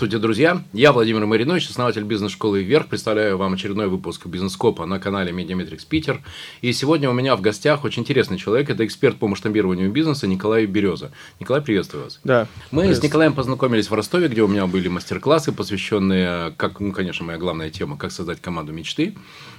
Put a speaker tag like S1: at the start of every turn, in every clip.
S1: Здравствуйте, друзья! Я Владимир Маринович, основатель бизнес-школы «Вверх». Представляю вам очередной выпуск Бизнес-скопа на канале MediaMetrics Питер. И сегодня у меня в гостях очень интересный человек. Это эксперт по масштабированию бизнеса Николай Береза. Николай, приветствую вас.
S2: Да.
S1: Мы с Николаем познакомились в Ростове, где у меня были мастер-классы, посвященные, как, ну, конечно, моя главная тема, как создать команду мечты.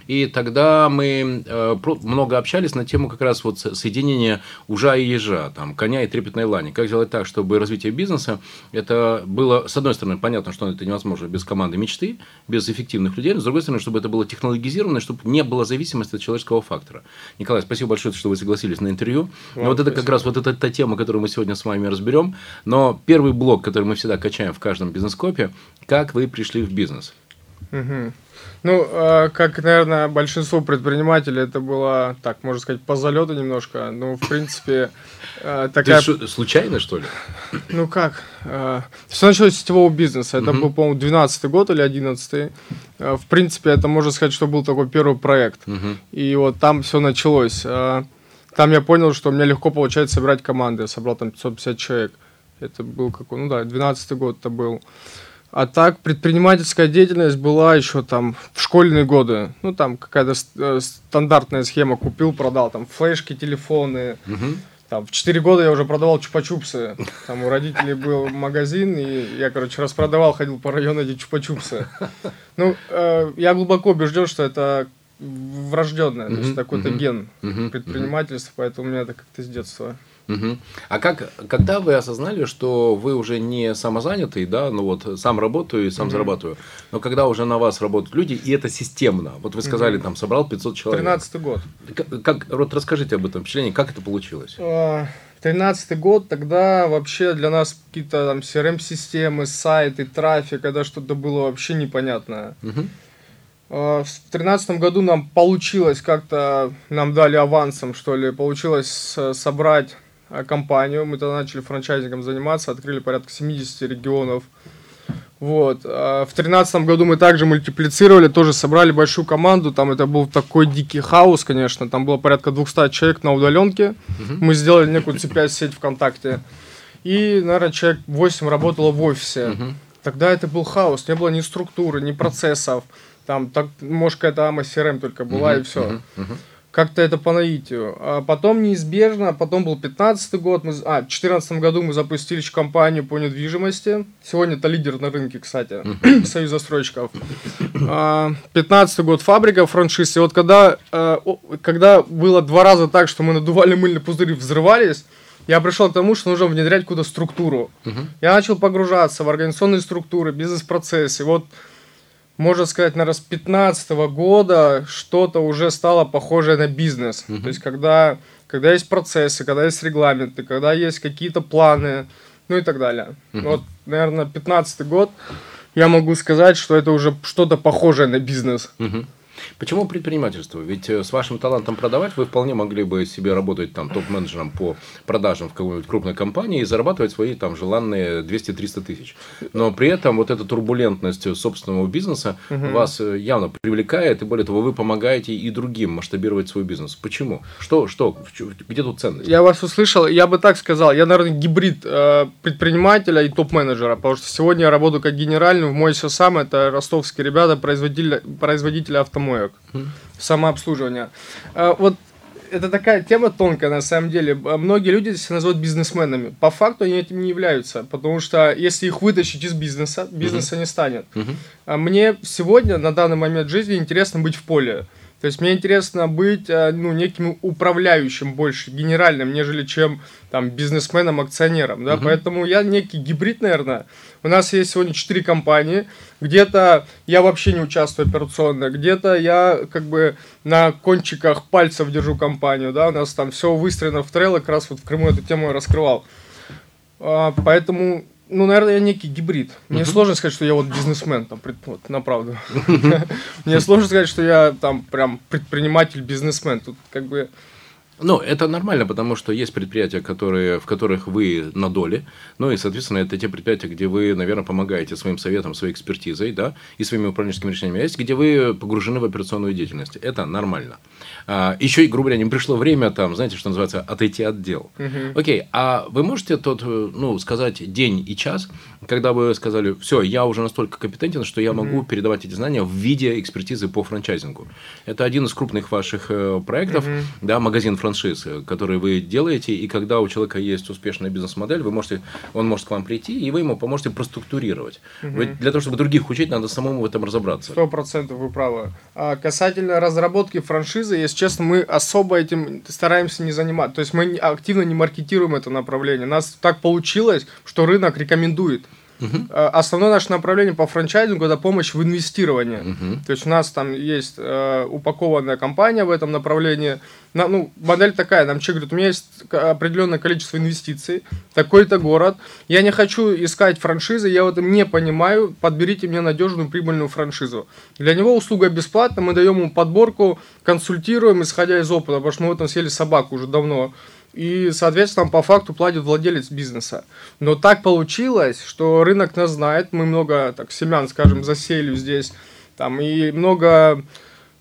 S1: И тогда мы э, много общались на тему как раз вот соединения ужа и ежа, там, коня и трепетной лани. Как сделать так, чтобы развитие бизнеса, это было, с одной стороны, понятно, что это невозможно без команды мечты, без эффективных людей, но с другой стороны, чтобы это было технологизировано, чтобы не было зависимости от человеческого фактора. Николай, спасибо большое, что вы согласились на интервью. Вам вот это как раз вот эта та тема, которую мы сегодня с вами разберем. Но первый блок, который мы всегда качаем в каждом бизнес-копе, как вы пришли в бизнес.
S2: Угу. Ну, э, как, наверное, большинство предпринимателей, это было, так, можно сказать, по залету немножко. Ну, в принципе,
S1: э, такая... Ты шо, случайно, что ли?
S2: Ну, как? Э, все началось с сетевого бизнеса. Это угу. был, по-моему, 12 год или 11 -й. Э, в принципе, это, можно сказать, что был такой первый проект. Угу. И вот там все началось. Там я понял, что у меня легко получается собирать команды. Я собрал там 550 человек. Это был какой, ну да, 12 год это был. А так, предпринимательская деятельность была еще там в школьные годы. Ну, там какая-то э, стандартная схема. Купил, продал там флешки, телефоны. Угу. Там, в 4 года я уже продавал чупа-чупсы. Там у родителей был магазин, и я, короче, распродавал, ходил по району эти чупа-чупсы. Ну, э, я глубоко убежден, что это врожденное, то есть такой-то ген предпринимательства, поэтому у меня это как-то с детства.
S1: Угу. А как, когда вы осознали, что вы уже не самозанятый, да, ну вот сам работаю и сам угу. зарабатываю, но когда уже на вас работают люди, и это системно, вот вы сказали, угу. там, собрал 500 человек.
S2: 13 год.
S1: Как, как, вот расскажите об этом впечатлении, как это получилось?
S2: А, тринадцатый год, тогда вообще для нас какие-то там CRM-системы, сайты, трафик, это что-то было вообще непонятное. Угу. В тринадцатом году нам получилось как-то, нам дали авансом, что ли, получилось собрать компанию. Мы тогда начали франчайзингом заниматься, открыли порядка 70 регионов. Вот. А в тринадцатом году мы также мультиплицировали, тоже собрали большую команду. Там это был такой дикий хаос, конечно. Там было порядка 200 человек на удаленке. Угу. Мы сделали некую цепь-сеть ВКонтакте. И, наверное, человек 8 работало в офисе. Угу. Тогда это был хаос. Не было ни структуры, ни процессов. Там, так, может, какая-то AMA CRM только была, угу. и все. Угу. Как-то это по наитию. А потом неизбежно, потом был 15 год, мы, а, в 14 году мы запустили компанию по недвижимости. Сегодня это лидер на рынке, кстати, Союз застройщиков. 15 а, год фабрика, франшиз. И вот когда, а, когда было два раза так, что мы надували мыльные пузыри, взрывались, я пришел к тому, что нужно внедрять какую-то структуру. Я начал погружаться в организационные структуры, бизнес-процессы. Вот можно сказать, наверное, с 2015 года что-то уже стало похожее на бизнес. Uh-huh. То есть, когда, когда есть процессы, когда есть регламенты, когда есть какие-то планы, ну и так далее. Uh-huh. Вот, наверное, 2015 год я могу сказать, что это уже что-то похожее на бизнес.
S1: Uh-huh. Почему предпринимательство? Ведь э, с вашим талантом продавать вы вполне могли бы себе работать там топ-менеджером по продажам в какой-нибудь крупной компании и зарабатывать свои там желанные 200-300 тысяч. Но при этом вот эта турбулентность собственного бизнеса угу. вас э, явно привлекает, и более того, вы помогаете и другим масштабировать свой бизнес. Почему? Что, что, где тут ценность?
S2: Я вас услышал, я бы так сказал, я, наверное, гибрид э, предпринимателя и топ-менеджера, потому что сегодня я работаю как генеральный, в мой все сам, это ростовские ребята, производители, производители автомобилей помоек, самообслуживание. А, вот это такая тема тонкая на самом деле. А, многие люди себя называют бизнесменами. По факту они этим не являются, потому что если их вытащить из бизнеса, бизнеса uh-huh. не станет. Uh-huh. Мне сегодня, на данный момент жизни, интересно быть в поле. То есть мне интересно быть ну, неким управляющим больше, генеральным, нежели чем там, бизнесменом, акционером. Да? Uh-huh. Поэтому я некий гибрид, наверное. У нас есть сегодня четыре компании. Где-то я вообще не участвую операционно, где-то я как бы на кончиках пальцев держу компанию, да, у нас там все выстроено в трейл, как раз вот в Крыму эту тему я раскрывал. А, поэтому ну, наверное, я некий гибрид. Мне uh-huh. сложно сказать, что я вот бизнесмен, там, пред, вот, на правду. Мне сложно сказать, что я там прям предприниматель, бизнесмен. Тут как бы
S1: Ну, это нормально, потому что есть предприятия, которые, в которых вы на доле, ну и, соответственно, это те предприятия, где вы, наверное, помогаете своим советом, своей экспертизой, да, и своими управленческими решениями, а есть, где вы погружены в операционную деятельность. Это нормально. А, еще, грубо говоря, не пришло время, там, знаете, что называется, отойти от дел. Угу. Окей, а вы можете тот, ну, сказать день и час, когда вы сказали, все, я уже настолько компетентен, что я могу угу. передавать эти знания в виде экспертизы по франчайзингу. Это один из крупных ваших э, проектов, угу. да, магазин франчайзинга франшиз, которые вы делаете, и когда у человека есть успешная бизнес-модель, вы можете, он может к вам прийти, и вы ему поможете проструктурировать. Угу. Ведь для того, чтобы других учить, надо самому в этом разобраться.
S2: Сто процентов вы правы. А касательно разработки франшизы, если честно, мы особо этим стараемся не заниматься. То есть мы активно не маркетируем это направление. У нас так получилось, что рынок рекомендует. Угу. Основное наше направление по франчайзингу это помощь в инвестировании. Угу. То есть у нас там есть э, упакованная компания в этом направлении. На, ну, модель такая, нам человек говорит, у меня есть определенное количество инвестиций, такой-то город, я не хочу искать франшизы, я в этом не понимаю, подберите мне надежную прибыльную франшизу. Для него услуга бесплатна, мы даем ему подборку, консультируем, исходя из опыта, потому что мы в этом съели собаку уже давно и, соответственно, по факту платит владелец бизнеса. Но так получилось, что рынок нас знает, мы много так семян, скажем, засели здесь, там, и много,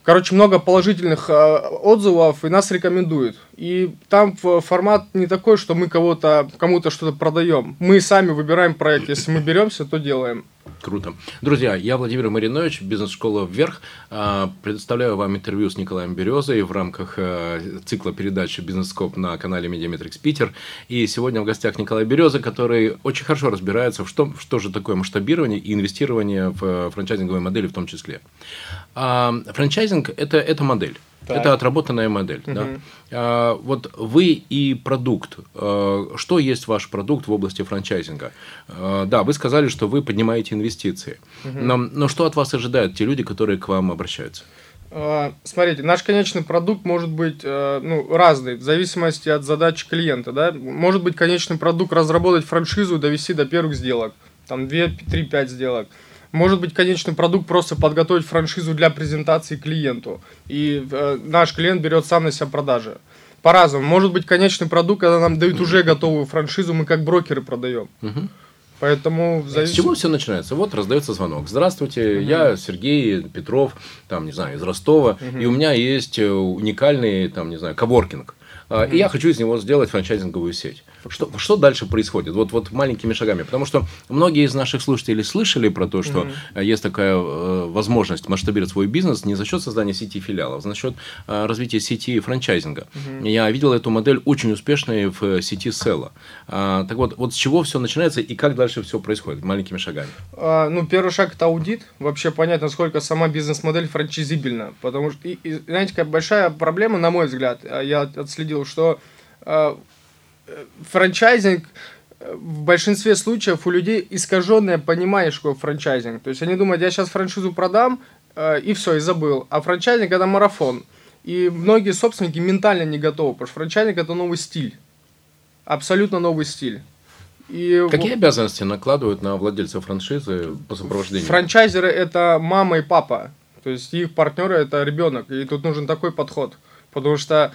S2: короче, много положительных э, отзывов, и нас рекомендуют. И там формат не такой, что мы кого-то, кому-то что-то продаем. Мы сами выбираем проект, если мы беремся, то делаем.
S1: Круто. Друзья, я Владимир Маринович, бизнес-школа «Вверх». А, предоставляю вам интервью с Николаем Березой в рамках э, цикла передачи «Бизнес-скоп» на канале MediaMetrics Питер. И сегодня в гостях Николай Береза, который очень хорошо разбирается в что, что же такое масштабирование и инвестирование в э, франчайзинговые модели в том числе. А, франчайзинг – это, это модель. Так. Это отработанная модель. Угу. Да? А, вот вы и продукт. А, что есть ваш продукт в области франчайзинга? А, да, вы сказали, что вы поднимаете инвестиции. Угу. Но, но что от вас ожидают те люди, которые к вам обращаются?
S2: А, смотрите, наш конечный продукт может быть э, ну, разный, в зависимости от задач клиента. Да? Может быть конечный продукт разработать франшизу и довести до первых сделок. Там 2, 3, 5 сделок. Может быть, конечный продукт просто подготовить франшизу для презентации клиенту. И э, наш клиент берет сам на себя продажи. По-разному. Может быть, конечный продукт, когда нам дают уже готовую франшизу, мы как брокеры продаем. Угу. Поэтому
S1: зависит... С чего все начинается? Вот раздается звонок. Здравствуйте, угу. я Сергей Петров, там, не знаю, из Ростова, угу. и у меня есть э, уникальный, там, не знаю, коворкинг. И я хочу из него сделать франчайзинговую сеть. Что, что дальше происходит? Вот, вот маленькими шагами. Потому что многие из наших слушателей слышали про то, что mm-hmm. есть такая э, возможность масштабировать свой бизнес не за счет создания сети филиалов, а за счет э, развития сети франчайзинга. Mm-hmm. Я видел эту модель очень успешной в сети Села. А, так вот, вот с чего все начинается и как дальше все происходит маленькими шагами?
S2: А, ну, первый шаг это аудит. Вообще понять, насколько сама бизнес-модель франчайзибельна. Потому что, и, и, знаете, какая большая проблема, на мой взгляд, а, я отследил, что а, франчайзинг э, в большинстве случаев у людей искаженное понимание, что франчайзинг. То есть они думают, я сейчас франшизу продам, э, и все, и забыл. А франчайзинг это марафон. И многие собственники ментально не готовы, потому что франчайзинг это новый стиль. Абсолютно новый стиль.
S1: И Какие обязанности накладывают на владельца франшизы по сопровождению?
S2: Франчайзеры это мама и папа. То есть их партнеры это ребенок. И тут нужен такой подход. Потому что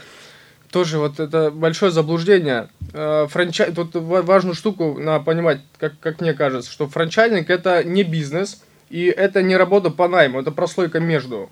S2: тоже вот это большое заблуждение. Э, франчай... Тут важную штуку надо понимать, как, как мне кажется, что франчайзинг это не бизнес, и это не работа по найму, это прослойка между.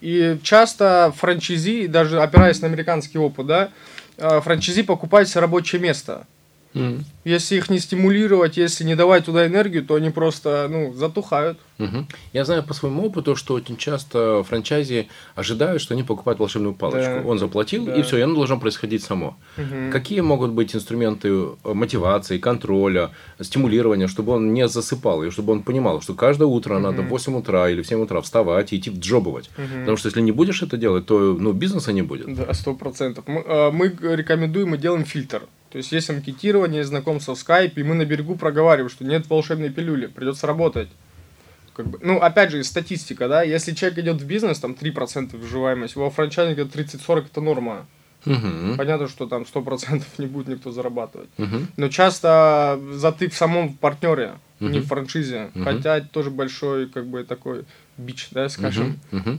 S2: И часто франчайзи, даже опираясь на американский опыт, да, э, франчайзи покупают себе рабочее место. Mm. Если их не стимулировать, если не давать туда энергию, то они просто ну, затухают.
S1: Угу. Я знаю по своему опыту, что очень часто франчайзи ожидают, что они покупают волшебную палочку. Да. Он заплатил, да. и все, и оно должно происходить само. Угу. Какие могут быть инструменты э, мотивации, контроля, стимулирования, чтобы он не засыпал, и чтобы он понимал, что каждое утро угу. надо в 8 утра или в 7 утра вставать и идти джобовать. Угу. Потому что если не будешь это делать, то ну, бизнеса не будет.
S2: Да, сто процентов. Мы, э, мы рекомендуем и делаем фильтр. То есть есть анкетирование, знакомство в скайпе, и мы на берегу проговариваем, что нет волшебной пилюли, придется работать. Как бы, ну, опять же, статистика, да, если человек идет в бизнес, там 3% выживаемость, во франчайзинге 30-40 это норма. Угу. Понятно, что там 100% не будет никто зарабатывать. Угу. Но часто затык в самом партнере. не в франшизе. Хотя это тоже большой, как бы, такой бич, да, скажем.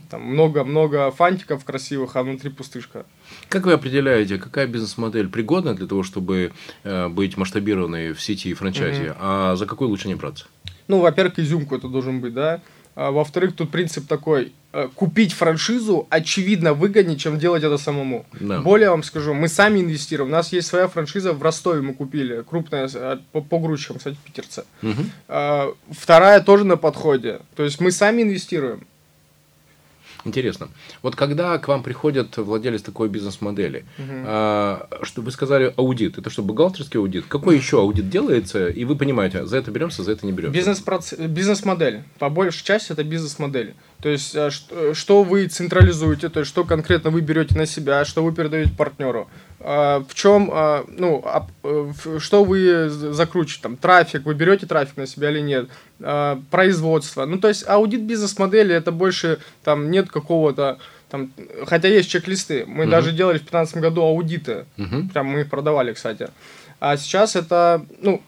S2: Там много-много фантиков красивых, а внутри пустышка.
S1: Как вы определяете, какая бизнес-модель пригодна для того, чтобы э, быть масштабированной в сети и франчайзе, а за какой лучше не браться?
S2: Ну, во-первых, изюмку это должен быть, да. А, во-вторых, тут принцип такой, купить франшизу очевидно выгоднее, чем делать это самому. Да. Более вам скажу, мы сами инвестируем. У нас есть своя франшиза в Ростове мы купили, крупная, э, по, по грузчикам, кстати, питерца. Угу. Вторая тоже на подходе. То есть мы сами инвестируем.
S1: Интересно. Вот когда к вам приходят владелец такой бизнес-модели, угу. а, что вы сказали аудит, это что, бухгалтерский аудит? Какой еще аудит делается, и вы понимаете, за это беремся, за это не беремся?
S2: Бизнес-модель. Бизнес По большей части это бизнес-модель. То есть, э, что вы централизуете, то есть, что конкретно вы берете на себя, что вы передаете партнеру. А, в чем, а, ну, э, что вы закручиваете, там, трафик, вы берете трафик на себя или нет, а, производство. Ну, то есть, аудит бизнес-модели, это больше, там, нет какого-то, там, хотя есть чек-листы. Мы uh-huh. даже делали в 2015 году аудиты, uh-huh. прям мы их продавали, кстати. А сейчас это, ну,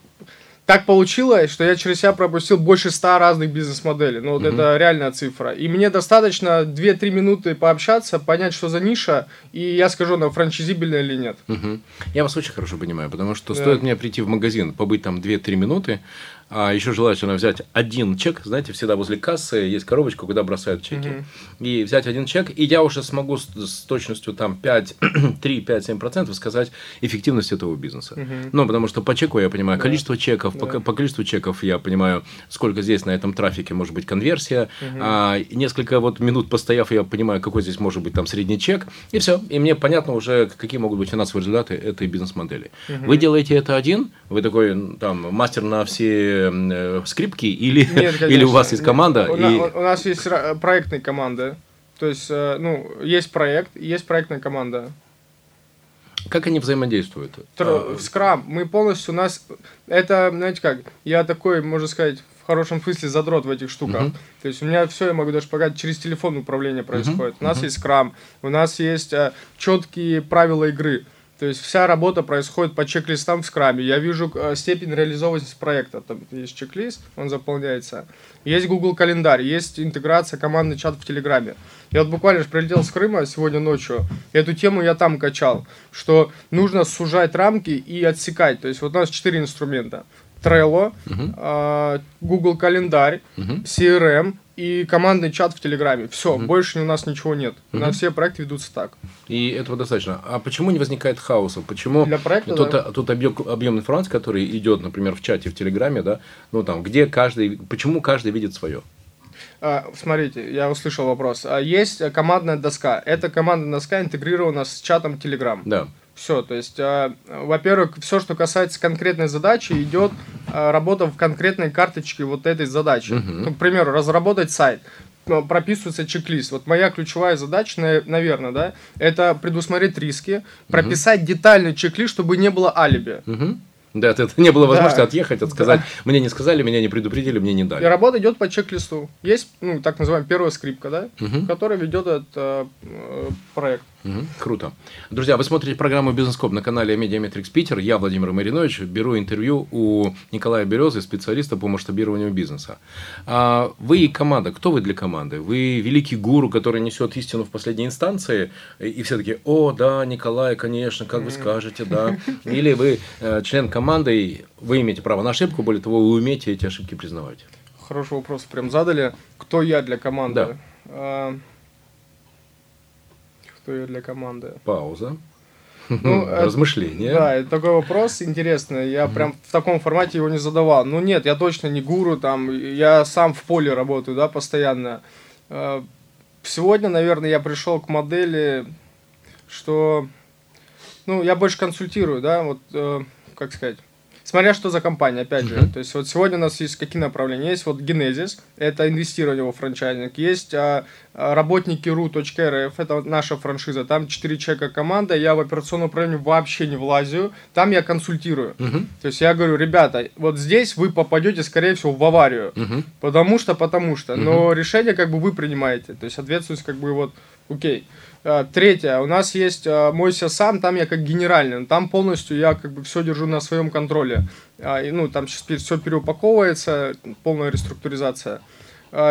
S2: так получилось, что я через себя пропустил больше ста разных бизнес-моделей. Ну, вот mm это реальная цифра. И мне достаточно 2-3 минуты пообщаться, понять, что за ниша, и я скажу, она франчизибельная или нет.
S1: Угу. Я вас очень хорошо понимаю, потому что да. стоит мне прийти в магазин, побыть там 2-3 минуты, а еще желательно взять один чек. Знаете, всегда возле кассы есть коробочка, куда бросают чеки. Угу. И взять один чек, и я уже смогу с, с точностью там 5, 3, 5, 7 процентов сказать эффективность этого бизнеса. Угу. Ну, потому что по чеку я понимаю да. количество чеков, да. по, по количеству чеков я понимаю, сколько здесь на этом трафике может быть конверсия. Угу. А, несколько вот минут постояв, я понимаю, какой здесь может быть там средний чек. И все. И мне понятно уже, какие могут быть финансовые результаты этой бизнес-модели. Угу. Вы делаете это один, вы такой там мастер на все э, скрипки или, Нет, или у вас есть команда?
S2: У, и... у нас есть проектная команда. То есть, э, ну, есть проект, есть проектная команда.
S1: Как они взаимодействуют?
S2: В скрам. Мы полностью, у нас, это, знаете как, я такой, можно сказать, в хорошем смысле задрот в этих штуках. Uh-huh. То есть у меня все, я могу даже показать, через телефон управление происходит. Uh-huh. У нас uh-huh. есть скрам, у нас есть э, четкие правила игры. То есть вся работа происходит по чек-листам в скраме. Я вижу э, степень реализованности проекта. Там есть чек-лист, он заполняется. Есть Google календарь, есть интеграция командный чат в Телеграме. Я вот буквально же прилетел с Крыма сегодня ночью. Эту тему я там качал, что нужно сужать рамки и отсекать. То есть вот у нас четыре инструмента. Trello, uh-huh. Google календарь, uh-huh. CRM и командный чат в Телеграме. Все, uh-huh. больше у нас ничего нет. Uh-huh. У нас все проекты ведутся так.
S1: И этого достаточно. А почему не возникает хаоса? Почему
S2: Для проекта,
S1: тот,
S2: да.
S1: тот объем, объем информации, который идет, например, в чате в Телеграме, да, ну там, где каждый, почему каждый видит свое?
S2: А, смотрите, я услышал вопрос. А, есть командная доска. Эта командная доска интегрирована с чатом Telegram.
S1: Да.
S2: Все, то есть, э, во-первых, все, что касается конкретной задачи, идет э, работа в конкретной карточке вот этой задачи. Uh-huh. Ну, к примеру, разработать сайт прописывается чек-лист. Вот моя ключевая задача, наверное, да, это предусмотреть риски, прописать uh-huh. детальный чек-лист, чтобы не было алиби.
S1: Uh-huh. Да, это не было возможности да. отъехать, отсказать. Да. Мне не сказали, меня не предупредили, мне не дали.
S2: И работа идет по чек-листу. Есть, ну, так называемая первая скрипка, да, угу. которая ведет этот э, проект.
S1: Угу, круто. Друзья, вы смотрите программу «Бизнес-скоп» на канале MediaMetrics Питер. Я, Владимир Маринович, беру интервью у Николая Березы, специалиста по масштабированию бизнеса. А вы и команда. Кто вы для команды? Вы великий гуру, который несет истину в последней инстанции, и все такие о, да, Николай, конечно, как вы скажете, да. Или вы э, член команды, и вы имеете право на ошибку, более того, вы умеете эти ошибки признавать.
S2: Хороший вопрос прям задали. Кто я для команды? Да. А, кто я для команды.
S1: Пауза. Ну, Размышления.
S2: Да, это такой вопрос интересный. Я прям в таком формате его не задавал. Ну нет, я точно не гуру, там, я сам в поле работаю, да, постоянно. Э, сегодня, наверное, я пришел к модели, что, ну, я больше консультирую, да, вот, э, как сказать, Смотря что за компания, опять же. То есть вот сегодня у нас есть какие направления. Есть вот Genesis, это инвестирование во франчайзинг. Есть а, а работники ru.rf, это наша франшиза. Там 4 человека команда, я в операционном управлении вообще не влазю. Там я консультирую. То есть я говорю, ребята, вот здесь вы попадете, скорее всего, в аварию. Потому что, потому что. Но решение как бы вы принимаете. То есть ответственность как бы вот Окей. А, третье. У нас есть а, мойся сам, там я как генеральный. Там полностью я как бы все держу на своем контроле. А, ну, там сейчас все переупаковывается, полная реструктуризация.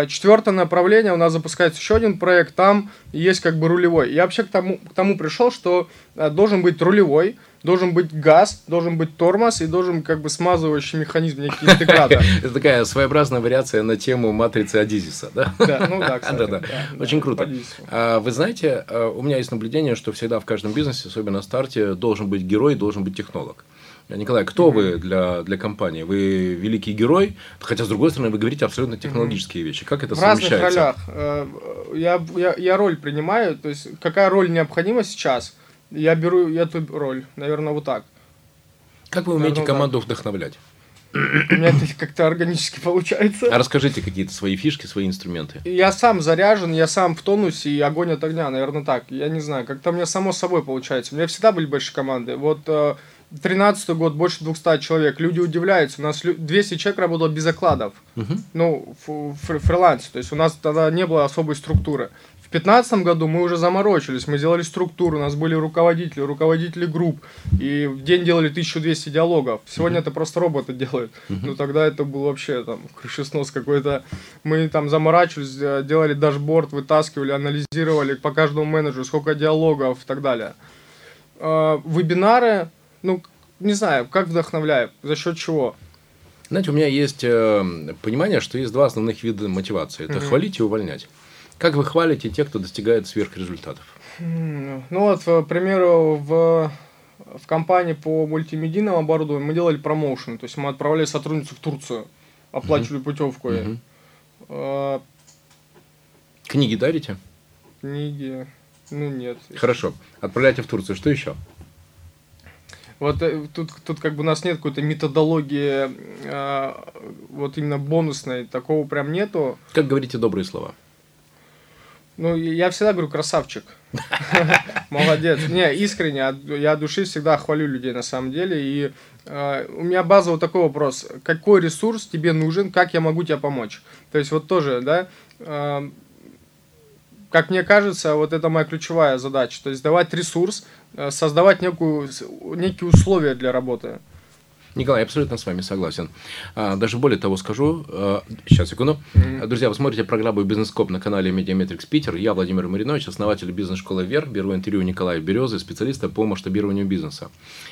S2: Четвертое направление, у нас запускается еще один проект, там есть как бы рулевой. Я вообще к тому, к тому пришел, что должен быть рулевой, должен быть газ, должен быть тормоз и должен как бы смазывающий механизм, некий интегратор.
S1: Это такая своеобразная вариация на тему матрицы Адизиса, да?
S2: Да, ну да, кстати. Да, да.
S1: Очень круто. А, вы знаете, а, у меня есть наблюдение, что всегда в каждом бизнесе, особенно на старте, должен быть герой, должен быть технолог. Николай, кто вы для, для компании? Вы великий герой, хотя, с другой стороны, вы говорите абсолютно технологические вещи. Как это
S2: в
S1: совмещается?
S2: В разных ролях. Э, я, я, я роль принимаю, то есть, какая роль необходима сейчас – я беру эту роль, наверное, вот так.
S1: Как вы умеете наверное, команду так. вдохновлять?
S2: У меня это как-то органически получается.
S1: А расскажите какие-то свои фишки, свои инструменты.
S2: Я сам заряжен, я сам в тонусе, и огонь от огня, наверное, так. Я не знаю, как-то у меня само собой получается. У меня всегда были большие команды. Вот э, 13 год, больше 200 человек. Люди удивляются. У нас 200 человек работало без окладов. Угу. Ну, фриланс. То есть у нас тогда не было особой структуры. 2015 году мы уже заморочились, мы сделали структуру, у нас были руководители, руководители групп, и в день делали 1200 диалогов. Сегодня mm-hmm. это просто роботы делают. Mm-hmm. Ну тогда это был вообще там крышеснос какой-то. Мы там заморачивались, э, делали дашборд, вытаскивали, анализировали по каждому менеджеру, сколько диалогов и так далее. Э, вебинары, ну, не знаю, как вдохновляет, за счет чего?
S1: Знаете, у меня есть э, понимание, что есть два основных вида мотивации. Это mm-hmm. хвалить и увольнять. Как вы хвалите тех, кто достигает сверхрезультатов?
S2: Ну вот, к примеру, в, в компании по мультимедийному оборудованию мы делали промоушен, то есть мы отправляли сотрудницу в Турцию, оплачивали угу. путевку. Угу. А...
S1: Книги дарите?
S2: Книги, ну нет.
S1: Хорошо, отправляйте в Турцию, что еще?
S2: Вот э, тут, тут как бы у нас нет какой-то методологии, э, вот именно бонусной, такого прям нету.
S1: Как говорите добрые слова?
S2: Ну, я всегда говорю красавчик. Молодец. Не, искренне, я от души всегда хвалю людей на самом деле. И э, у меня базовый такой вопрос. Какой ресурс тебе нужен, как я могу тебе помочь? То есть вот тоже, да, э, как мне кажется, вот это моя ключевая задача. То есть давать ресурс, создавать некую, некие условия для работы.
S1: Николай, я абсолютно с вами согласен. А, даже более того скажу, сейчас, а, секунду. Mm-hmm. Друзья, вы смотрите программу «Бизнес-коп» на канале Медиаметрикс Питер. Я Владимир Маринович, основатель бизнес-школы «Вверх». Беру интервью Николая Березы, специалиста по масштабированию бизнеса.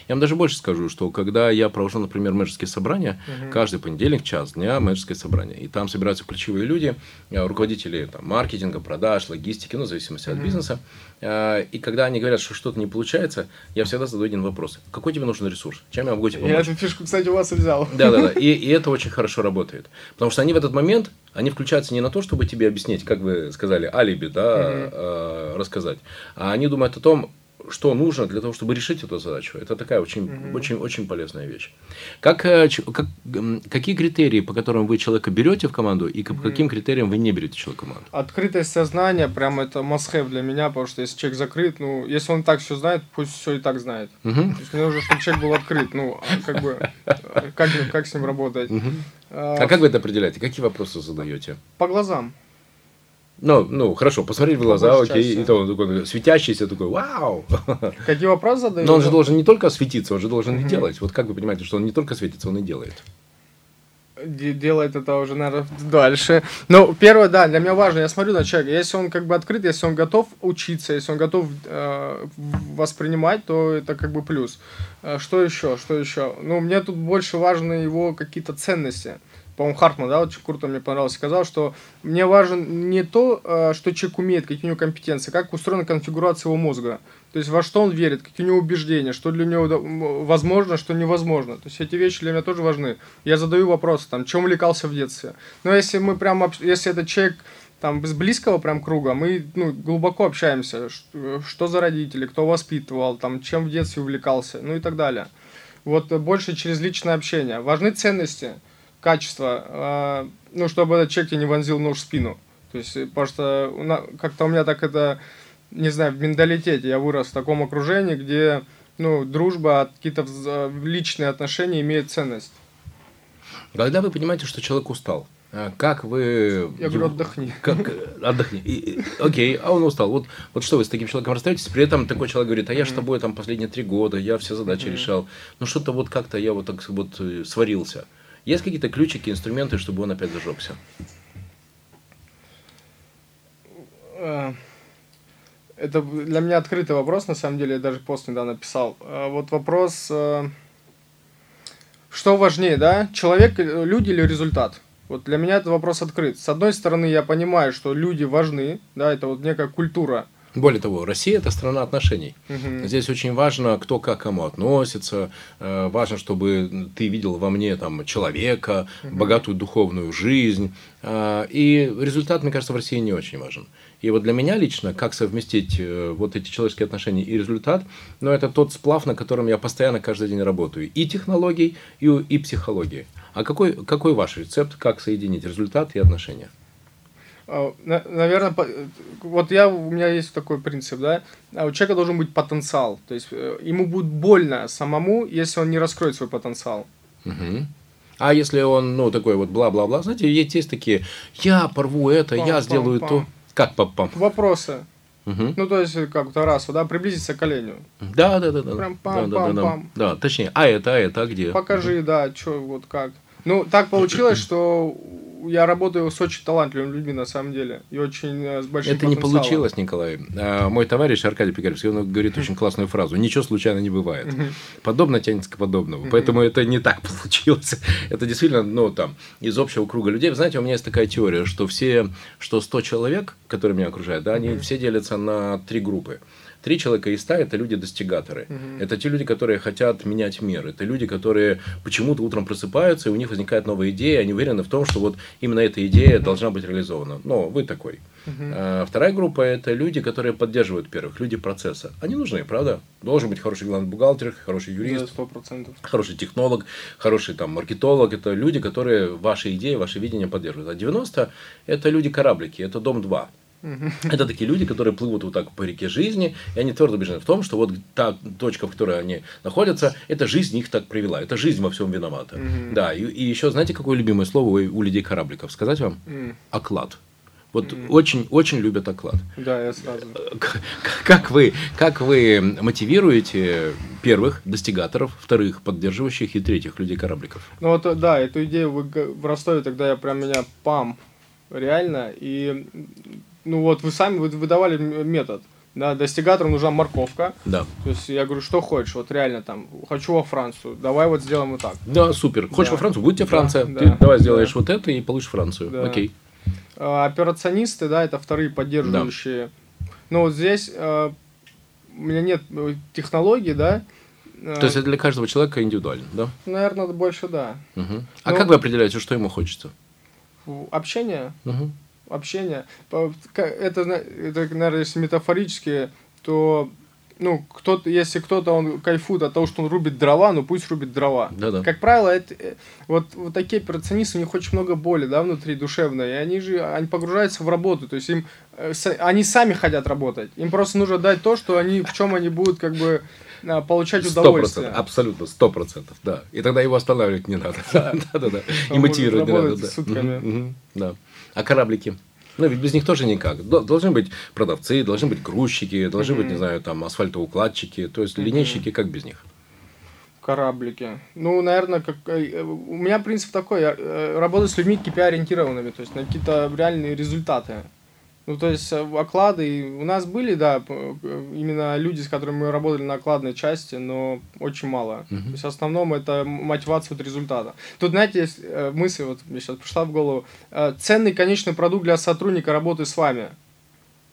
S1: Я вам даже больше скажу, что когда я провожу, например, менеджерские собрания, mm-hmm. каждый понедельник, час дня менеджерское собрание. И там собираются ключевые люди, э, руководители там, маркетинга, продаж, логистики, ну, в зависимости mm-hmm. от бизнеса. Э, и когда они говорят, что что-то не получается, я всегда задаю один вопрос. Какой тебе нужен ресурс? Чем я могу тебе помочь?
S2: Я эту фишку, кстати, у вас взял.
S1: Да, да, да. И, и это очень хорошо работает. Потому что они в этот момент, они включаются не на то, чтобы тебе объяснить, как вы сказали, алиби, да, э, рассказать. А они думают о том, что нужно для того, чтобы решить эту задачу. Это такая очень, угу. очень, очень полезная вещь. Как, э, как, какие критерии, по которым вы человека берете в команду, и по угу. каким критериям вы не берете человека в команду?
S2: Открытость сознания, прям это must для меня, потому что если человек закрыт, ну, если он так все знает, пусть все и так знает. Угу. То есть мне нужно, чтобы человек был открыт. Ну, как бы, как, как с ним работать. Угу.
S1: А, а как вы это определяете? Какие вопросы задаете?
S2: По глазам.
S1: Ну, ну, хорошо, посмотреть в глаза, окей, и то он такой светящийся, такой, вау!
S2: Какие вопросы задают?
S1: Но он же должен не только светиться, он же должен и делать. Вот как вы понимаете, что он не только светится, он и делает?
S2: делает это уже, наверное, дальше. Ну, первое, да, для меня важно, я смотрю на человека, если он как бы открыт, если он готов учиться, если он готов э, воспринимать, то это как бы плюс. Э, что еще, что еще? Ну, мне тут больше важны его какие-то ценности по-моему, Хартман, да, очень круто мне понравилось, сказал, что мне важен не то, э, что человек умеет, какие у него компетенции, как устроена конфигурация его мозга. То есть во что он верит, какие у него убеждения, что для него возможно, что невозможно. То есть эти вещи для меня тоже важны. Я задаю вопросы, там, чем увлекался в детстве. Но если мы прям, если это человек там без близкого прям круга, мы ну, глубоко общаемся, что, за родители, кто воспитывал, там, чем в детстве увлекался, ну и так далее. Вот больше через личное общение. Важны ценности – качество, э, ну, чтобы этот человек не вонзил нож в спину. То есть, потому что как-то у меня так это, не знаю, в менталитете я вырос в таком окружении, где, ну, дружба, какие-то личные отношения имеют ценность.
S1: Когда вы понимаете, что человек устал, А как вы...
S2: Я говорю, отдохни.
S1: Как... Отдохни. И, окей, а он устал. Вот, вот что вы с таким человеком расстаетесь, при этом такой человек говорит, а я же с тобой там последние три года, я все задачи решал. Ну что-то вот как-то я вот так вот э, сварился. Есть какие-то ключики, инструменты, чтобы он опять зажегся?
S2: Э, это для меня открытый вопрос, на самом деле, я даже пост недавно писал. Э, вот вопрос, э, что важнее, да, человек, люди или результат? Вот для меня этот вопрос открыт. С одной стороны, я понимаю, что люди важны, да, это вот некая культура,
S1: более того, Россия – это страна отношений. Угу. Здесь очень важно, кто как к кому относится. Э, важно, чтобы ты видел во мне там, человека, угу. богатую духовную жизнь. Э, и результат, мне кажется, в России не очень важен. И вот для меня лично, как совместить э, вот эти человеческие отношения и результат, ну, это тот сплав, на котором я постоянно каждый день работаю. И технологий, и, и психологии. А какой, какой ваш рецепт, как соединить результат и отношения?
S2: А, Наверное, вот я, у меня есть такой принцип, да, а у человека должен быть потенциал, то есть э, ему будет больно самому, если он не раскроет свой потенциал.
S1: Угу. А если он, ну, такой вот бла-бла-бла, знаете, есть, есть такие, я порву это, пам, я пам, сделаю пам. то. Как пам-пам?
S2: Вопросы. Угу. Ну, то есть, как Тарасу, да, приблизиться к оленю.
S1: Да, да, да, да. Прям пам, да, пам, да, да, пам. Да, точнее, а это, а это, а где?
S2: Покажи, угу. да, что, вот как. Ну, так получилось, что я работаю с очень талантливыми людьми, на самом деле, и очень э, с большим
S1: Это не получилось, Николай. А, мой товарищ Аркадий Пикаревский, он говорит очень классную фразу. Ничего случайно не бывает. Подобно тянется к подобному. Поэтому это не так получилось. Это действительно, ну, там, из общего круга людей. Вы знаете, у меня есть такая теория, что все, что 100 человек, которые меня окружают, да, они все делятся на три группы. Три человека из ста – это люди-достигаторы. Угу. Это те люди, которые хотят менять мир. Это люди, которые почему-то утром просыпаются, и у них возникает новая идея, они уверены в том, что вот именно эта идея угу. должна быть реализована. Но вы такой. Угу. А, вторая группа – это люди, которые поддерживают первых, люди процесса. Они нужны, правда? Должен быть хороший главный бухгалтер, хороший юрист,
S2: да, 100%.
S1: хороший технолог, хороший там, маркетолог. Это люди, которые ваши идеи, ваше видение поддерживают. А 90 – это люди-кораблики, это дом-2. Это такие люди, которые плывут вот так по реке жизни, и они твердо убеждены в том, что вот та точка, в которой они находятся, это жизнь их так привела, это жизнь во всем виновата. Mm-hmm. Да, и, и еще знаете, какое любимое слово у, у людей корабликов? Сказать вам? Mm. Оклад. Вот mm. очень, очень любят оклад.
S2: Да, я сразу.
S1: Как вы, как вы мотивируете первых достигаторов, вторых поддерживающих и третьих людей корабликов?
S2: Ну вот да, эту идею вы в Ростове тогда я прям меня пам реально и ну вот вы сами вы выдавали метод. Да, достигатору нужна морковка.
S1: Да.
S2: То есть я говорю, что хочешь, вот реально там, хочу во Францию, давай вот сделаем вот так.
S1: Да, супер. Хочешь да. во Францию, будет тебе Франция. Да, Ты да, давай сделаешь да. вот это и получишь Францию. Да. Окей.
S2: А, операционисты, да, это вторые поддерживающие. Да. Но вот здесь а, у меня нет э, технологий, да.
S1: То есть это для каждого человека индивидуально, да?
S2: Наверное, больше да.
S1: Угу. А ну, как вы определяете, что ему хочется?
S2: Общение. Угу общения. Это, это, наверное, если метафорически, то ну, кто-то, если кто-то он кайфует от того, что он рубит дрова, ну пусть рубит дрова.
S1: Да-да.
S2: Как правило, это, э, вот, вот такие операционисты, у них очень много боли, да, внутри душевной, и они же, они погружаются в работу, то есть им, э, они сами хотят работать, им просто нужно дать то, что они, в чем они будут, как бы, а, получать удовольствие.
S1: 100%, абсолютно, сто процентов, да. И тогда его останавливать не надо. Да-да-да. И мотивировать не надо. Да. А кораблики? Ну, ведь без них тоже никак. Должны быть продавцы, должны быть грузчики, должны mm-hmm. быть, не знаю, там, асфальтоукладчики. То есть, mm-hmm. линейщики, как без них?
S2: Кораблики. Ну, наверное, как... Э, у меня принцип такой. Я э, работаю с людьми KPI-ориентированными, то есть на какие-то реальные результаты. Ну, то есть, э, оклады у нас были, да, именно люди, с которыми мы работали на окладной части, но очень мало. Uh-huh. То есть, в основном это мотивация от результата. Тут, знаете, есть э, мысль, вот мне сейчас пришла в голову, э, ценный конечный продукт для сотрудника работы с вами.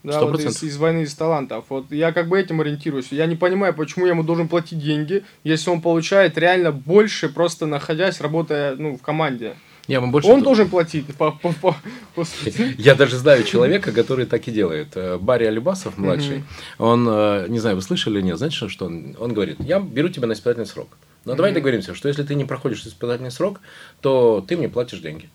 S2: Да, 100%. вот из, из войны из талантов. Вот я как бы этим ориентируюсь. Я не понимаю, почему я ему должен платить деньги, если он получает реально больше, просто находясь, работая ну, в команде.
S1: Я вам больше
S2: Он должен платить. По, по, по,
S1: по Я даже знаю человека, который так и делает. Э, Барри Алибасов, младший, он, э, не знаю, вы слышали или нет, знаете, что он, он говорит? Я беру тебя на испытательный срок. Но давай договоримся, что если ты не проходишь испытательный срок, то ты мне платишь деньги.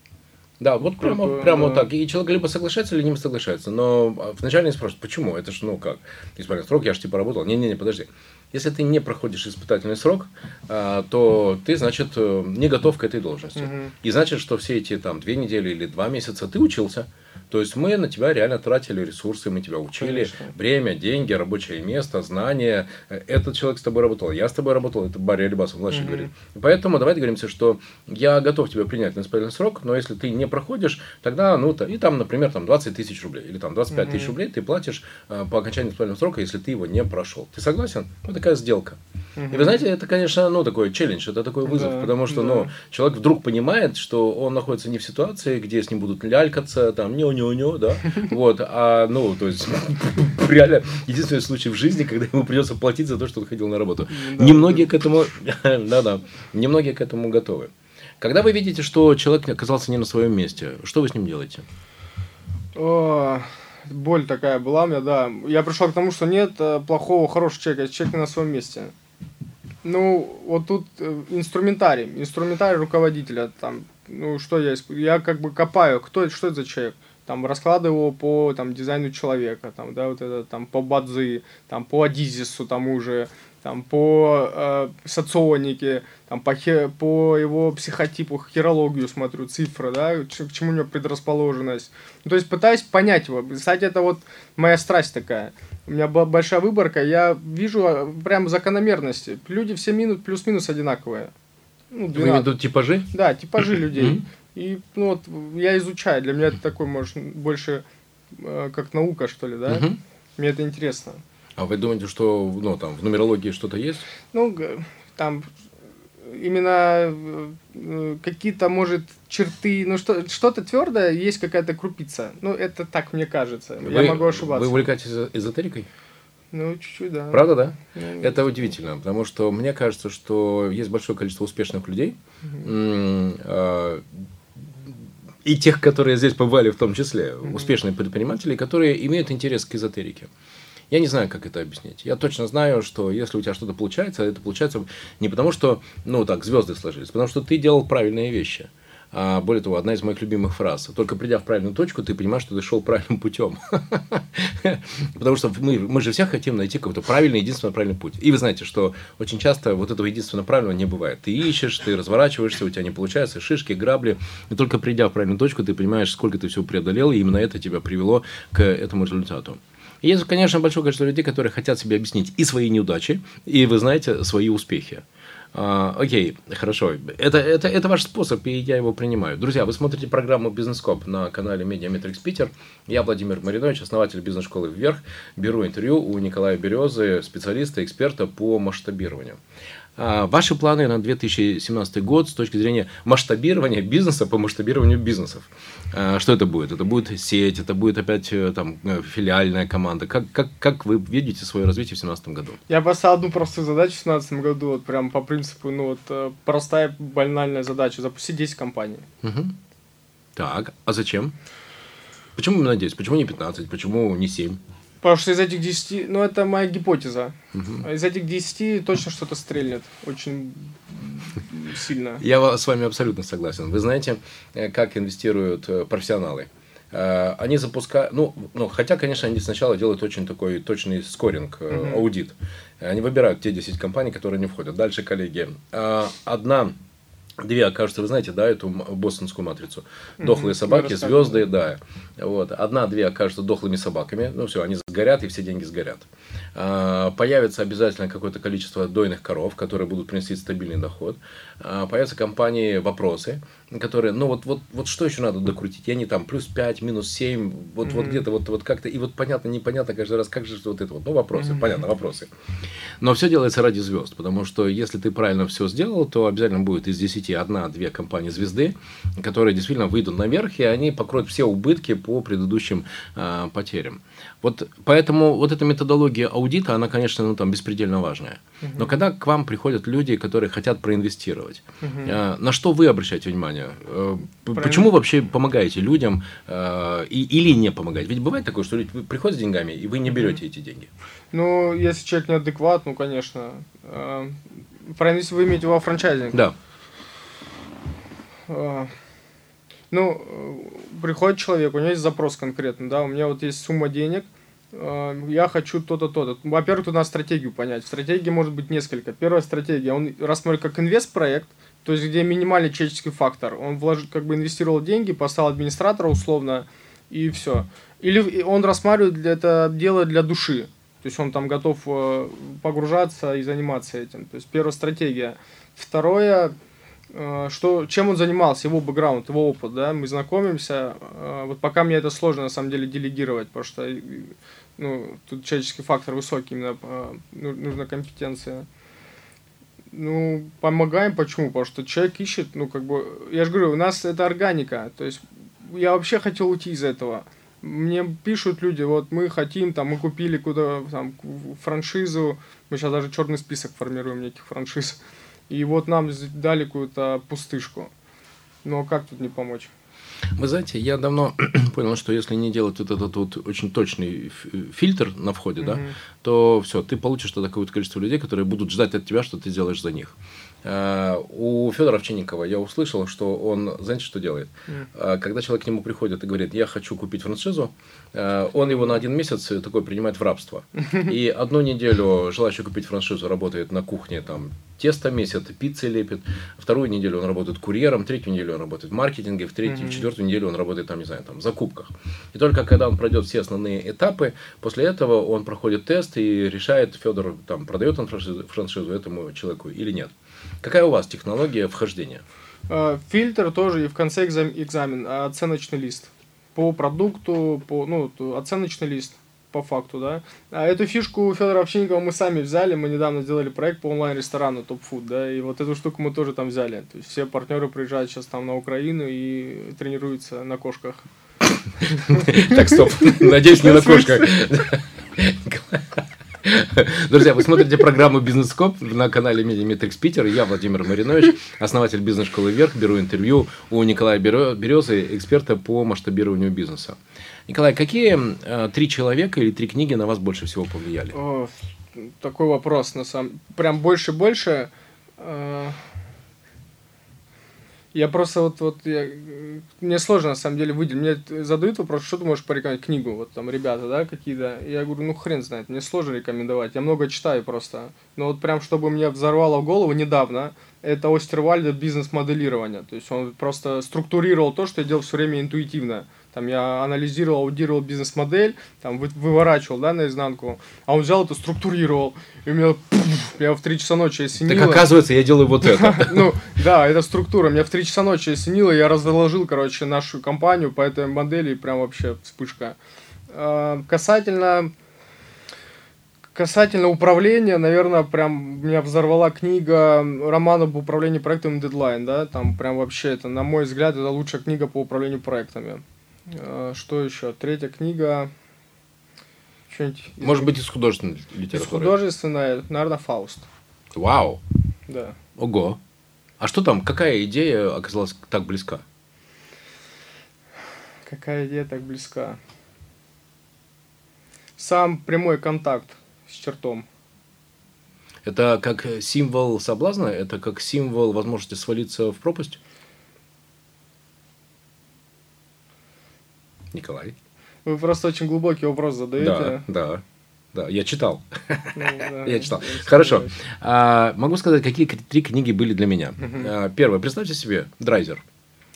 S1: Да, вот прямо, это, прямо да. так. И человек либо соглашается, либо не соглашается. Но вначале не спрашивают, почему? Это же, ну как? Испытательный срок, я же типа работал. Не-не-не, подожди. Если ты не проходишь испытательный срок, а, то ты, значит, э, не готов к этой должности. Угу. И значит, что все эти там две недели или два месяца ты учился. То есть мы на тебя реально тратили ресурсы, мы тебя учили, Конечно. время, деньги, рабочее место, знания. Этот человек с тобой работал, я с тобой работал, это Барри Алибасов младший угу. говорит. Поэтому давай договоримся, что я готов тебя принять на испытательный срок, но если ты не проходишь, тогда, ну, и там, например, там 20 тысяч рублей или там 25 угу. тысяч рублей ты платишь э, по окончании испытательного срока, если ты его не прошел. Ты согласен? Вот такая сделка. Угу. И вы знаете, это, конечно, ну, такой челлендж, это такой вызов, да, потому что, да. ну, человек вдруг понимает, что он находится не в ситуации, где с ним будут лялькаться, там, нё-нё-нё, да, вот, а, ну, то есть, реально, единственный случай в жизни, когда ему придется платить за то, что он ходил на работу. Немногие к этому, да-да, немногие к этому готовы. Когда вы видите, что человек оказался не на своем месте, что вы с ним делаете?
S2: О, боль такая была у меня, да. Я пришел к тому, что нет э, плохого, хорошего человека, человек не на своем месте. Ну, вот тут э, инструментарий, инструментарий руководителя, там, ну, что я, я как бы копаю, кто, что это за человек, там, раскладываю его по, там, дизайну человека, там, да, вот это, там, по Бадзи, там, по Адизису тому же, там, по э, соционике, там, по, хе, по его психотипу, хирологию смотрю, цифры, да, к чему у него предрасположенность. Ну, то есть пытаюсь понять его. Кстати, это вот моя страсть такая у меня была большая выборка, я вижу а, прям закономерности. Люди все минут плюс-минус одинаковые.
S1: Ну, 12. Вы имеете типажи?
S2: Да, типажи людей. И ну, вот я изучаю, для меня это такой, может, больше э, как наука, что ли, да? Мне это интересно.
S1: А вы думаете, что ну, там, в нумерологии что-то есть?
S2: Ну, там именно э, какие-то, может, черты, ну что, что-то твердое, есть какая-то крупица. Ну, это так мне кажется. Вы, Я могу ошибаться.
S1: Вы увлекаетесь эзотерикой?
S2: Ну, чуть-чуть, да.
S1: Правда, да? Ну, это удивительно, потому что мне кажется, что есть большое количество успешных людей, угу. И тех, которые здесь побывали в том числе, успешные предприниматели, которые имеют интерес к эзотерике. Я не знаю, как это объяснить. Я точно знаю, что если у тебя что-то получается, это получается не потому, что, ну, так, звезды сложились, а потому что ты делал правильные вещи. А, более того, одна из моих любимых фраз. Только придя в правильную точку, ты понимаешь, что ты шел правильным путем. Потому что мы, мы же все хотим найти какой-то правильный, единственно правильный путь. И вы знаете, что очень часто вот этого единственно правильного не бывает. Ты ищешь, ты разворачиваешься, у тебя не получается, шишки, грабли. И только придя в правильную точку, ты понимаешь, сколько ты всего преодолел, и именно это тебя привело к этому результату. Есть, конечно, большое количество людей, которые хотят себе объяснить и свои неудачи, и, вы знаете, свои успехи. А, окей, хорошо. Это, это, это ваш способ, и я его принимаю. Друзья, вы смотрите программу «Бизнес-коп» на канале Медиаметрикс Питер. Я Владимир Маринович, основатель бизнес-школы «Вверх». Беру интервью у Николая Березы, специалиста, эксперта по масштабированию. А, ваши планы на 2017 год с точки зрения масштабирования бизнеса по масштабированию бизнесов. А, что это будет? Это будет сеть, это будет опять э, там э, филиальная команда. Как, как, как вы видите свое развитие в 2017 году?
S2: Я поставил одну простую задачу в 2017 году, вот прям по принципу, ну вот э, простая банальная задача, запустить 10 компаний.
S1: Угу. Так, а зачем? Почему именно 10? Почему не 15? Почему не 7?
S2: Потому что из этих 10, ну это моя гипотеза, угу. из этих 10 точно что-то стрельнет очень сильно.
S1: Я с вами абсолютно согласен. Вы знаете, э, как инвестируют э, профессионалы? Э, они запускают, ну, ну, хотя, конечно, они сначала делают очень такой точный скоринг, аудит. Они выбирают те 10 компаний, которые не входят. Дальше, коллеги, одна Две, кажется, вы знаете, да, эту бостонскую матрицу. Дохлые mm-hmm. собаки, звезды, да. Вот. Одна-две окажутся дохлыми собаками. Ну, все, они сгорят, и все деньги сгорят. А, появится обязательно какое-то количество дойных коров, которые будут приносить стабильный доход. А, появятся компании вопросы, которые, ну, вот, вот, вот что еще надо докрутить? И они там плюс 5, минус 7, вот, mm-hmm. вот где-то вот, вот как-то, и вот понятно, непонятно каждый раз, как же вот это вот, ну, вопросы, mm-hmm. понятно, вопросы. Но все делается ради звезд, потому что если ты правильно все сделал, то обязательно будет из 10 одна-две компании звезды, которые действительно выйдут наверх, и они покроют все убытки по предыдущим э, потерям. Вот поэтому вот эта методология аудита, она, конечно, ну, там беспредельно важная. Угу. Но когда к вам приходят люди, которые хотят проинвестировать, угу. э, на что вы обращаете внимание? Э, почему вообще помогаете людям э, и, или не помогаете? Ведь бывает такое, что люди приходят с деньгами, и вы не берете угу. эти деньги.
S2: Ну, если человек неадекват, ну, конечно. Э, проинвестировать вы имеете во франчайзинг?
S1: Да.
S2: Э, ну, приходит человек, у него есть запрос конкретно, да, у меня вот есть сумма денег, я хочу то-то, то-то. Во-первых, тут надо стратегию понять. Стратегии может быть несколько. Первая стратегия, он рассмотрит как инвест-проект, то есть где минимальный человеческий фактор. Он вложит, как бы инвестировал деньги, поставил администратора условно, и все. Или он рассматривает для это дело для души. То есть он там готов э, погружаться и заниматься этим. То есть первая стратегия. Второе, э, что, чем он занимался, его бэкграунд, его опыт, да, мы знакомимся. Э, вот пока мне это сложно на самом деле делегировать, потому что ну, тут человеческий фактор высокий, именно ну, нужна компетенция. Ну, помогаем, почему? Потому что человек ищет, ну, как бы, я же говорю, у нас это органика, то есть я вообще хотел уйти из этого мне пишут люди, вот мы хотим, там, мы купили куда там франшизу, мы сейчас даже черный список формируем этих франшиз, и вот нам дали какую-то пустышку. Но как тут не помочь?
S1: Вы знаете, я давно понял, что если не делать вот этот вот очень точный фильтр на входе, mm-hmm. да, то все, ты получишь тогда какое-то количество людей, которые будут ждать от тебя, что ты делаешь за них. Э, у Федора Овчинникова я услышал, что он, знаете, что делает? Mm. Когда человек к нему приходит и говорит, я хочу купить франшизу, э, он его на один месяц такой принимает в рабство. И одну неделю желающий купить франшизу работает на кухне, там, тесто месяц, пиццы лепит. Вторую неделю он работает курьером, третью неделю он работает в маркетинге, в третью, mm-hmm. четвертую неделю он работает там, не знаю, там, в закупках. И только когда он пройдет все основные этапы, после этого он проходит тест и решает, Федор там продает он франшизу, франшизу этому человеку или нет. Какая у вас технология вхождения?
S2: А, фильтр тоже и в конце экзамен, а оценочный лист. По продукту, по, ну, оценочный лист по факту, да. А эту фишку Федора Овчинникова мы сами взяли, мы недавно сделали проект по онлайн-ресторану Top Food, да, и вот эту штуку мы тоже там взяли. То есть все партнеры приезжают сейчас там на Украину и тренируются на кошках.
S1: Так, стоп. Надеюсь, не на кошках. Друзья, вы смотрите программу «Бизнес-коп» на канале Медиаметрикс Питер. Я Владимир Маринович, основатель бизнес-школы «Вверх». Беру интервью у Николая Березы, эксперта по масштабированию бизнеса. Николай, какие э, три человека или три книги на вас больше всего повлияли?
S2: О, такой вопрос, на самом Прям больше-больше... Я просто вот, вот я, мне сложно на самом деле выделить. Мне задают вопрос, что ты можешь порекомендовать книгу, вот там ребята, да, какие-то. Я говорю, ну хрен знает, мне сложно рекомендовать. Я много читаю просто. Но вот прям, чтобы мне взорвало голову недавно, это Остервальда бизнес-моделирование. То есть он просто структурировал то, что я делал все время интуитивно. Там я анализировал, аудировал бизнес-модель, там вы, выворачивал, да, наизнанку, а он взял это, структурировал, и у меня, пфф, меня в 3 часа ночи осенило.
S1: Так оказывается, я делаю вот это.
S2: Ну, да, это структура. Меня в 3 часа ночи осенило, я разложил, короче, нашу компанию по этой модели, прям вообще вспышка. А, касательно Касательно управления, наверное, прям меня взорвала книга роман об управлении проектом Deadline, да, там прям вообще это, на мой взгляд, это лучшая книга по управлению проектами. А, что еще? Третья книга.
S1: Что-нибудь... Может быть, из художественной литературы. Из
S2: художественной, наверное, Фауст.
S1: Вау.
S2: Да.
S1: Ого. А что там, какая идея оказалась так близка?
S2: Какая идея так близка? Сам прямой контакт с чертом.
S1: Это как символ соблазна? Это как символ возможности свалиться в пропасть? Николай.
S2: Вы просто очень глубокий вопрос задаете.
S1: Да, да. Да, я читал. Ну, я читал. Хорошо. А, могу сказать, какие три книги были для меня. А, первое. Представьте себе Драйзер.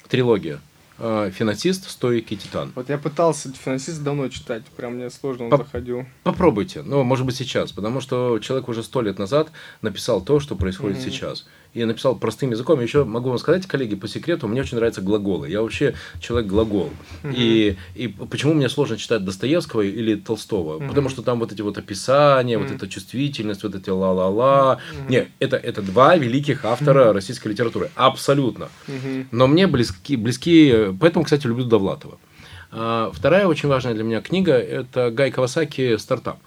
S1: Трилогия. А, финансист, стойкий титан.
S2: Вот я пытался финансист давно читать, прям мне сложно он Поп- заходил.
S1: Попробуйте, ну, может быть, сейчас, потому что человек уже сто лет назад написал то, что происходит угу. сейчас. И написал простым языком. Еще могу вам сказать, коллеги, по секрету, мне очень нравятся глаголы. Я вообще человек глагол. Угу. И, и почему мне сложно читать Достоевского или Толстого? Угу. Потому что там вот эти вот описания, угу. вот эта чувствительность, вот эти ла-ла-ла. Угу. Нет, это, это два великих автора угу. российской литературы. Абсолютно. Угу. Но мне близки, близки... Поэтому, кстати, люблю Довлатова. А, вторая очень важная для меня книга – это Гай Кавасаки «Стартап».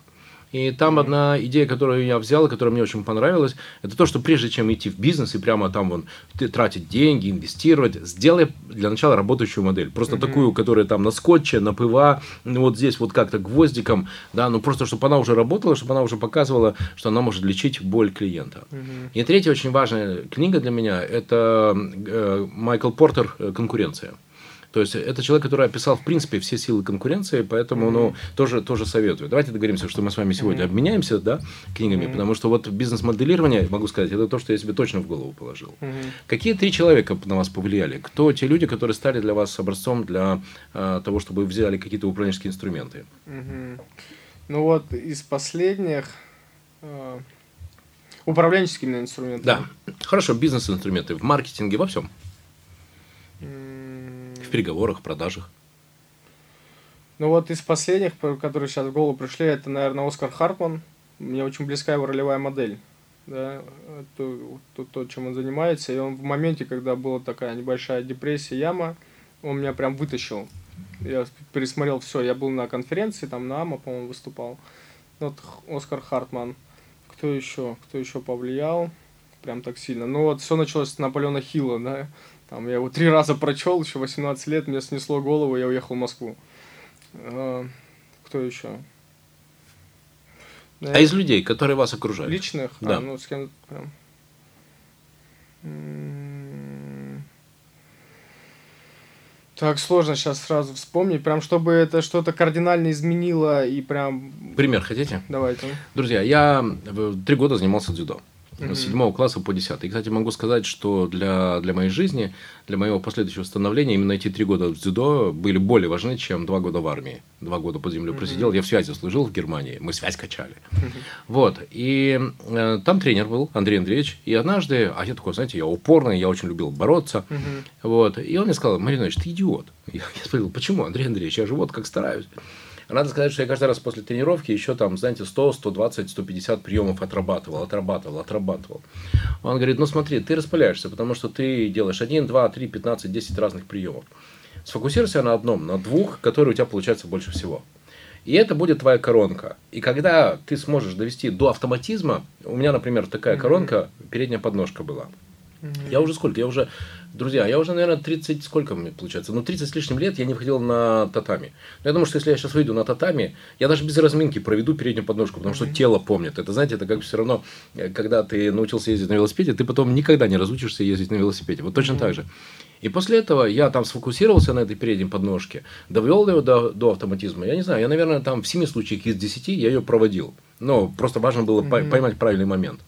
S1: И там одна идея, которую я взял, которая мне очень понравилась, это то, что прежде чем идти в бизнес и прямо там вон тратить деньги, инвестировать, сделай для начала работающую модель. Просто mm-hmm. такую, которая там на скотче, на ПВА, ну, вот здесь вот как-то гвоздиком, да, ну просто чтобы она уже работала, чтобы она уже показывала, что она может лечить боль клиента. Mm-hmm. И третья очень важная книга для меня это э, Майкл Портер «Конкуренция». То есть это человек, который описал, в принципе, все силы конкуренции, поэтому, mm-hmm. ну, тоже, тоже советую. Давайте договоримся, что мы с вами сегодня mm-hmm. обменяемся, да, книгами, mm-hmm. потому что вот бизнес-моделирование, могу сказать, это то, что я себе точно в голову положил. Mm-hmm. Какие три человека на вас повлияли? Кто те люди, которые стали для вас образцом для э, того, чтобы вы взяли какие-то управленческие инструменты?
S2: Mm-hmm. Ну вот из последних э, управленческими инструментами.
S1: Да, хорошо, бизнес-инструменты в маркетинге, во всем переговорах, продажах?
S2: Ну вот из последних, которые сейчас в голову пришли, это, наверное, Оскар Хартман. Мне очень близка его ролевая модель. Да, то, то, то, чем он занимается. И он в моменте, когда была такая небольшая депрессия, яма, он меня прям вытащил. Я пересмотрел все. Я был на конференции, там на АМА, по-моему, выступал. Вот Оскар Хартман. Кто еще? Кто еще повлиял? Прям так сильно. Ну вот все началось с Наполеона Хилла, да. Там я его три раза прочел, еще 18 лет, мне снесло голову, я уехал в Москву. А, кто еще?
S1: А из людей, которые вас окружают?
S2: Личных?
S1: Да.
S2: А, ну, с кем прям... Так сложно сейчас сразу вспомнить, прям чтобы это что-то кардинально изменило и прям...
S1: Пример хотите?
S2: Давайте.
S1: Друзья, я три года занимался дзюдо с седьмого класса по десятый. И, кстати, могу сказать, что для, для моей жизни, для моего последующего становления, именно эти три года в дзюдо были более важны, чем два года в армии. Два года под землей просидел. Я в связи служил в Германии. Мы связь качали. Вот. И э, там тренер был, Андрей Андреевич. И однажды, а я такой, знаете, я упорный, я очень любил бороться. Вот. И он мне сказал, Маринович, ты идиот. Я, я спросил, почему, Андрей Андреевич, я же вот как стараюсь. Надо сказать, что я каждый раз после тренировки еще там, знаете, 100, 120, 150 приемов отрабатывал, отрабатывал, отрабатывал. Он говорит, ну смотри, ты распыляешься, потому что ты делаешь 1, 2, 3, 15, 10 разных приемов. Сфокусируйся на одном, на двух, которые у тебя получается больше всего. И это будет твоя коронка. И когда ты сможешь довести до автоматизма, у меня, например, такая коронка, передняя подножка была. Я уже сколько? Я уже, друзья, я уже, наверное, 30, сколько мне получается? Ну, 30 с лишним лет я не выходил на татами. Но я думаю, что если я сейчас выйду на татами, я даже без разминки проведу переднюю подножку, потому что тело помнит. Это, знаете, это как все равно, э, когда ты научился ездить на велосипеде, ты потом никогда не разучишься ездить на велосипеде. Вот точно так же. И после этого я там сфокусировался на этой передней подножке, довел ее до, до автоматизма. Я не знаю, я, наверное, там в 7 случаях из 10 я ее проводил. Но просто важно было mm-hmm. поймать правильный момент.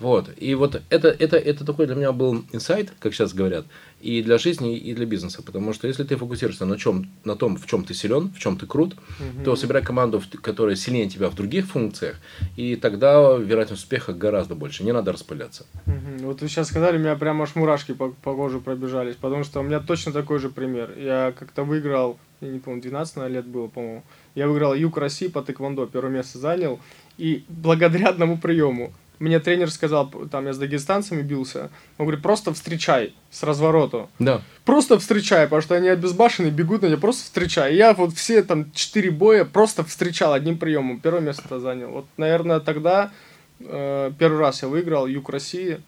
S1: Вот. И вот это, это, это такой для меня был инсайт, как сейчас говорят, и для жизни, и для бизнеса. Потому что если ты фокусируешься на, чем, на том, в чем ты силен, в чем ты крут, угу. то собирай команду, которая сильнее тебя в других функциях, и тогда вероятность успеха гораздо больше. Не надо распыляться.
S2: Угу. Вот вы сейчас сказали, у меня прямо аж мурашки по, по коже пробежались, потому что у меня точно такой же пример. Я как-то выиграл, я не помню, 12 лет было, по-моему. Я выиграл Юг России по тэквондо, первое место занял. И благодаря одному приему мне тренер сказал, там я с дагестанцами бился, он говорит, просто встречай с разворота.
S1: Да.
S2: Просто встречай, потому что они обезбашенные, бегут на тебя, просто встречай. И я вот все там четыре боя просто встречал одним приемом, первое место занял. Вот, наверное, тогда э, первый раз я выиграл Юг России.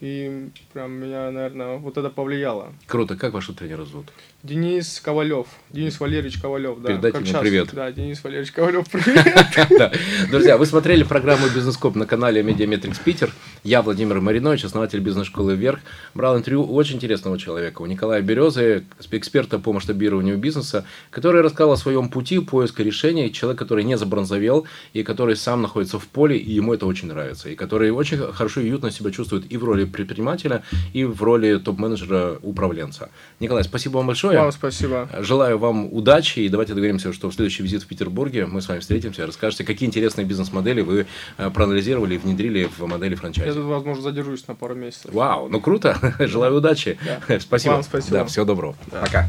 S2: И прям меня, наверное, вот это повлияло.
S1: Круто. Как вашего тренера зовут?
S2: Денис Ковалев. Денис Валерьевич Ковалев, да.
S1: Передайте ему привет.
S2: Да, Денис Валерьевич Ковалев, привет.
S1: Друзья, вы смотрели программу «Бизнескоп» на канале Медиаметрикс Питер. Я Владимир Маринович, основатель бизнес-школы «Вверх». Брал интервью у очень интересного человека, у Николая Березы, эксперта по масштабированию бизнеса, который рассказал о своем пути поиска решений. Человек, который не забронзовел и который сам находится в поле, и ему это очень нравится. И который очень хорошо и уютно себя чувствует и в роли предпринимателя, и в роли топ-менеджера управленца. Николай, спасибо вам большое.
S2: Вам спасибо.
S1: Желаю вам удачи, и давайте договоримся, что в следующий визит в Петербурге мы с вами встретимся, расскажете, какие интересные бизнес-модели вы э, проанализировали и внедрили в модели франчайза.
S2: Возможно, задержусь на пару месяцев.
S1: Вау, ну круто. Желаю удачи.
S2: Да.
S1: Спасибо.
S2: Вам спасибо.
S1: Да, всего доброго. Да. Пока.